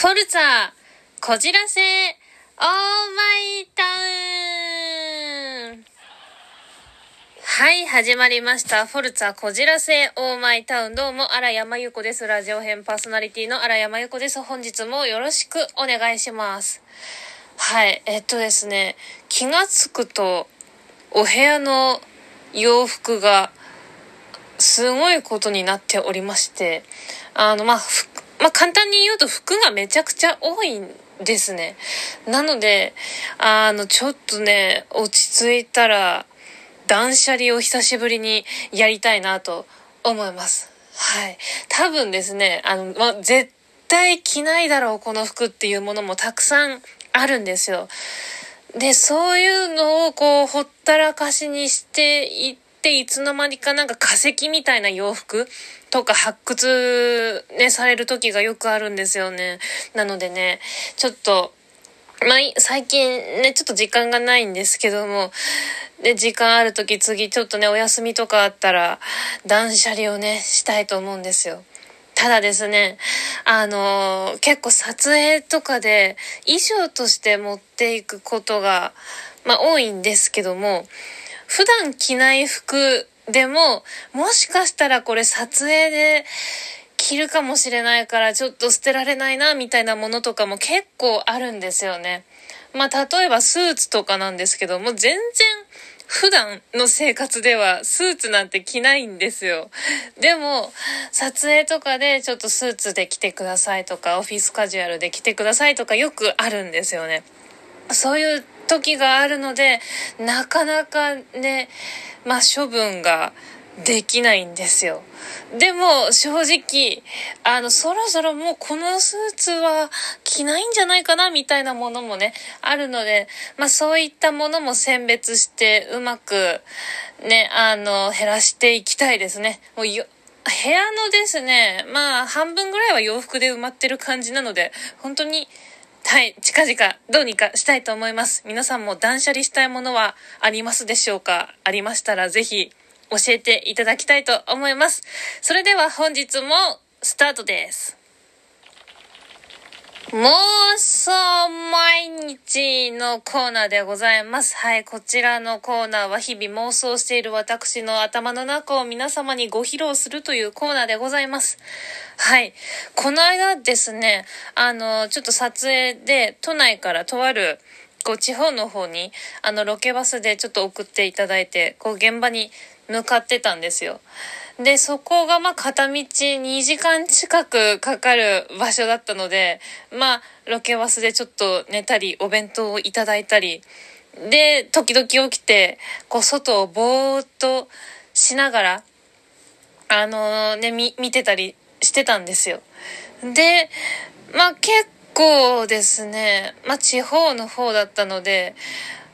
フォルツァ、こじらせ、オーマイタウンはい、始まりました。フォルツァ、こじらせ、オーマイタウン。どうも、荒山由子です。ラジオ編パーソナリティの荒山由子です。本日もよろしくお願いします。はい、えっとですね、気がつくと、お部屋の洋服が、すごいことになっておりまして、あの、まあ、まあ、簡単に言うと服がめちゃくちゃ多いんですね。なので、あの、ちょっとね、落ち着いたら、断捨離を久しぶりにやりたいなと思います。はい。多分ですね、あの、ま絶対着ないだろう、この服っていうものもたくさんあるんですよ。で、そういうのをこう、ほったらかしにしていって、いつの間にかなんか化石みたいな洋服とか発掘ね、される時がよくあるんですよね。なのでね、ちょっと、まあ、最近ね、ちょっと時間がないんですけども、で、時間ある時次ちょっとね、お休みとかあったら、断捨離をね、したいと思うんですよ。ただですね、あのー、結構撮影とかで衣装として持っていくことが、まあ多いんですけども、普段着ない服でも、もしかしたらこれ撮影で着るかもしれないからちょっと捨てられないなみたいなものとかも結構あるんですよね。まあ例えばスーツとかなんですけども全然普段の生活ではスーツなんて着ないんですよ。でも、撮影とかでちょっとスーツで着てくださいとか、オフィスカジュアルで着てくださいとかよくあるんですよね。そういう時があるので、なかなかね、まあ処分ができないんですよ。でも正直、あの、そろそろもうこのスーツは着ないんじゃないかなみたいなものもね、あるので、まあそういったものも選別してうまくね、あの、減らしていきたいですね。もうよ部屋のですね、まあ半分ぐらいは洋服で埋まってる感じなので、本当にはい、近々どうにかしたいと思います。皆さんも断捨離したいものはありますでしょうか？ありましたらぜひ教えていただきたいと思います。それでは本日もスタートです。妄想毎日のコーナーでございます。はい、こちらのコーナーは日々妄想している私の頭の中を皆様にご披露するというコーナーでございます。はい、この間ですね、あの、ちょっと撮影で都内からとあるこう地方の方にあのロケバスでちょっと送っていただいてこう現場に向かってたんですよ。で、そこがまあ片道2時間近くかかる場所だったので、まあロケバスでちょっと寝たり、お弁当をいただいたり、で、時々起きて、こう外をぼーっとしながら、あのー、ね、見、見てたりしてたんですよ。で、まあ結構ですね、まあ地方の方だったので、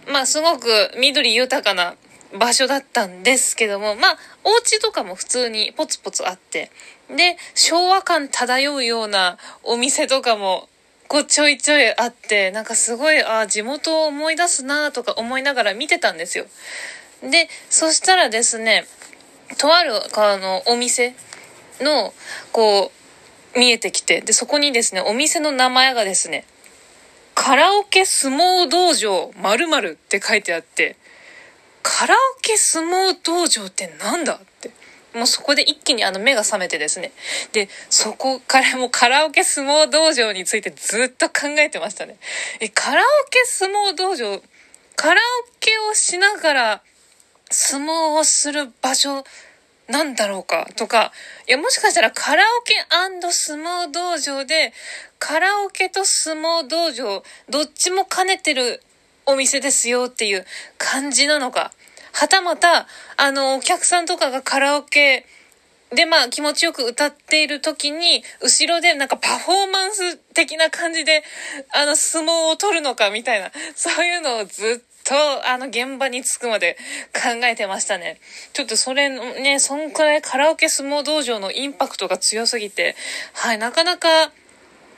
まあすごく緑豊かな場所だったんですけども、まあ、お家とかも普通にポツポツあって、で、昭和感漂うようなお店とかも、こうちょいちょいあって、なんかすごい、ああ地元を思い出すなとか思いながら見てたんですよ。で、そしたらですね、とある、あの、お店の、こう、見えてきて、で、そこにですね、お店の名前がですね、カラオケ相撲道場〇〇って書いてあって、カラオケ相撲道場ってなんだって。もうそこで一気にあの目が覚めてですね。で、そこからもうカラオケ相撲道場についてずっと考えてましたね。え、カラオケ相撲道場、カラオケをしながら相撲をする場所なんだろうかとか、いや、もしかしたらカラオケ相撲道場で、カラオケと相撲道場、どっちも兼ねてるお店ですよっていう感じなのか。はたまた、あの、お客さんとかがカラオケで、まあ気持ちよく歌っている時に、後ろでなんかパフォーマンス的な感じで、あの、相撲を取るのかみたいな、そういうのをずっと、あの、現場に着くまで考えてましたね。ちょっとそれね、そんくらいカラオケ相撲道場のインパクトが強すぎて、はい、なかなか、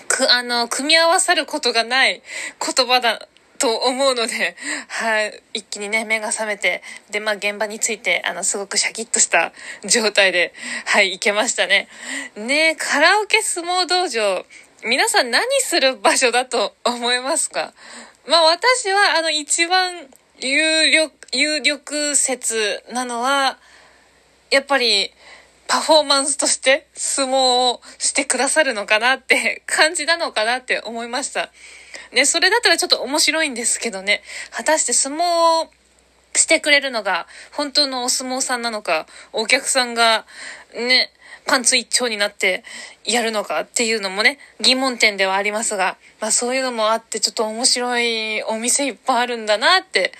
く、あの、組み合わさることがない言葉だと思うので、はい、一気にね、目が覚めて、で、まあ、現場について、あの、すごくシャキッとした状態で、はい、行けましたね。ねカラオケ相撲道場、皆さん何する場所だと思いますか？まあ私はあの一番有力、有力説なのは、やっぱりパフォーマンスとして相撲をしてくださるのかなって感じなのかなって思いました。ね、それだったらちょっと面白いんですけどね、果たして相撲をしてくれるのが本当のお相撲さんなのか、お客さんがね、パンツ一丁になってやるのかっていうのもね、疑問点ではありますが、まあそういうのもあってちょっと面白いお店いっぱいあるんだなって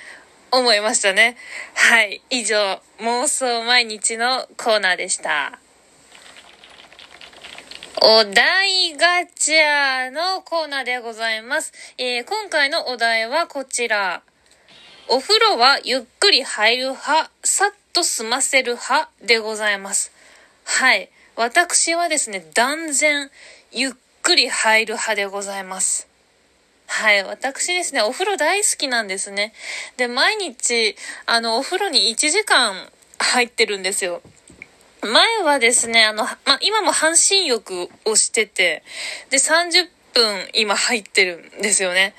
思いましたね。はい。以上、妄想毎日のコーナーでした。お題ガチャのコーナーでございます。えー、今回のお題はこちら。お風呂はゆっくり入る派、さっと済ませる派でございます。はい。私はですね、断然ゆっくり入る派でございます。はい。私ですね、お風呂大好きなんですね。で、毎日、あの、お風呂に1時間入ってるんですよ。前はですね、あの、ま今も半身浴をしてて、で、30分今入ってるんですよね。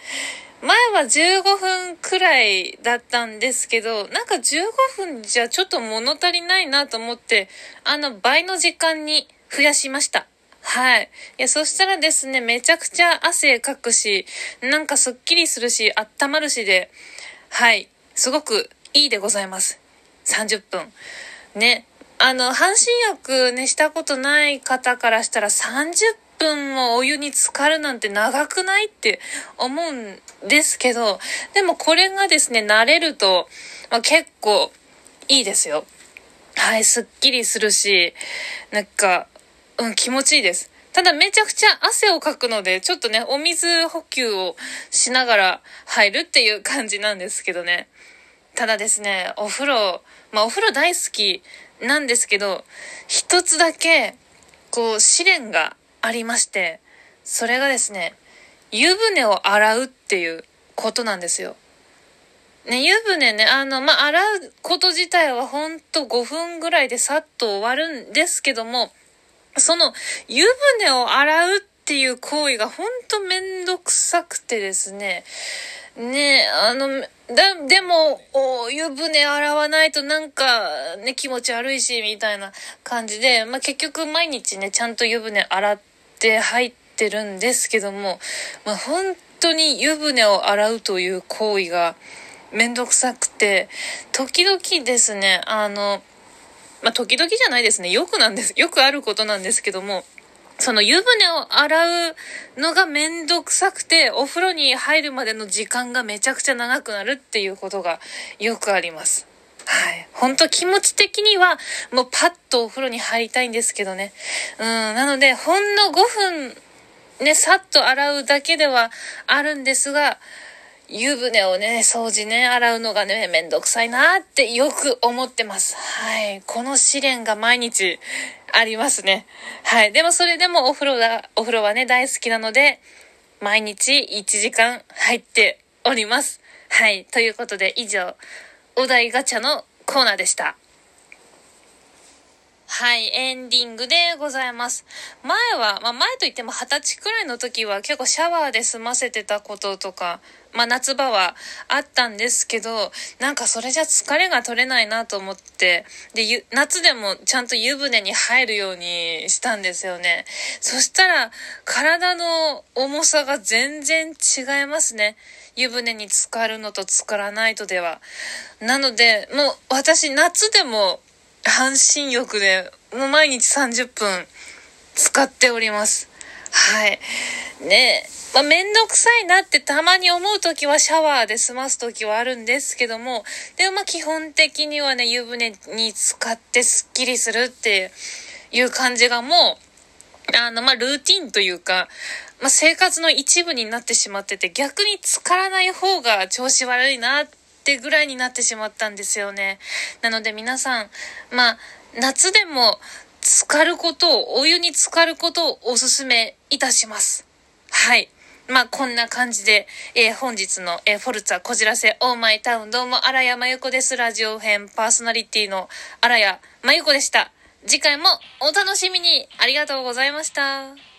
前は15分くらいだったんですけど、なんか15分じゃちょっと物足りないなと思って、あの倍の時間に増やしました。はい。いや、そしたらですね、めちゃくちゃ汗かくし、なんかすっきりするし、温まるしで、はい。すごくいいでございます。30分。ね。あの、半身浴ね、したことない方からしたら30分もお湯に浸かるなんて長くないって思うんですけど、でもこれがですね、慣れると、まあ、結構いいですよ。はい、すっきりするし、なんか、うん、気持ちいいです。ただめちゃくちゃ汗をかくので、ちょっとね、お水補給をしながら入るっていう感じなんですけどね。ただですね、お風呂、まあお風呂大好きなんですけど、一つだけ、こう、試練がありまして、それがですね、湯船を洗うっていうことなんですよ。ね、湯船ね、あの、まあ、洗うこと自体はほんと5分ぐらいでさっと終わるんですけども、その湯船を洗うっていう行為がほんとめんどくさくてですね、ねあの、だ、でも、お湯船洗わないとなんかね、気持ち悪いし、みたいな感じで、まあ、結局毎日ね、ちゃんと湯船洗って入ってるんですけども、まあ、本当に湯船を洗うという行為がめんどくさくて、時々ですね、あの、まあ、時々じゃないですね、よくなんです、よくあることなんですけども、その湯船を洗うのがめんどくさくて、お風呂に入るまでの時間がめちゃくちゃ長くなるっていうことがよくあります。はい。本当気持ち的には、もうパッとお風呂に入りたいんですけどね。うん、なので、ほんの5分、ね、さっと洗うだけではあるんですが、湯船をね、掃除ね、洗うのがね、めんどくさいなってよく思ってます。はい。この試練が毎日ありますね。はい。でもそれでもお風呂が、お風呂はね、大好きなので、毎日1時間入っております。はい。ということで以上、お題ガチャのコーナーでした。はい、エンディングでございます。前は、まあ前といっても二十歳くらいの時は結構シャワーで済ませてたこととか、まあ夏場はあったんですけど、なんかそれじゃ疲れが取れないなと思って、で、夏でもちゃんと湯船に入るようにしたんですよね。そしたら、体の重さが全然違いますね。湯船に浸かるのと浸からないとでは。なので、もう私夏でも半身浴で、もう毎日30分使っております。はい。ねまあ、めんどくさいなってたまに思う時はシャワーで済ます時はあるんですけども、でもまあ基本的にはね、湯船に浸かってスッキリするっていう感じがもう、あの、まあ、ルーティンというか、まあ、生活の一部になってしまってて、逆に浸からない方が調子悪いなっってぐらいになってしまったんですよね。なので皆さん、まあ、夏でも浸かることを、お湯に浸かることをお勧めいたします。はい。まあ、こんな感じで、えー、本日の、えー、フォルツァこじらせオーマイタウンどうも荒谷真由子です。ラジオ編パーソナリティの荒谷真由子でした。次回もお楽しみにありがとうございました。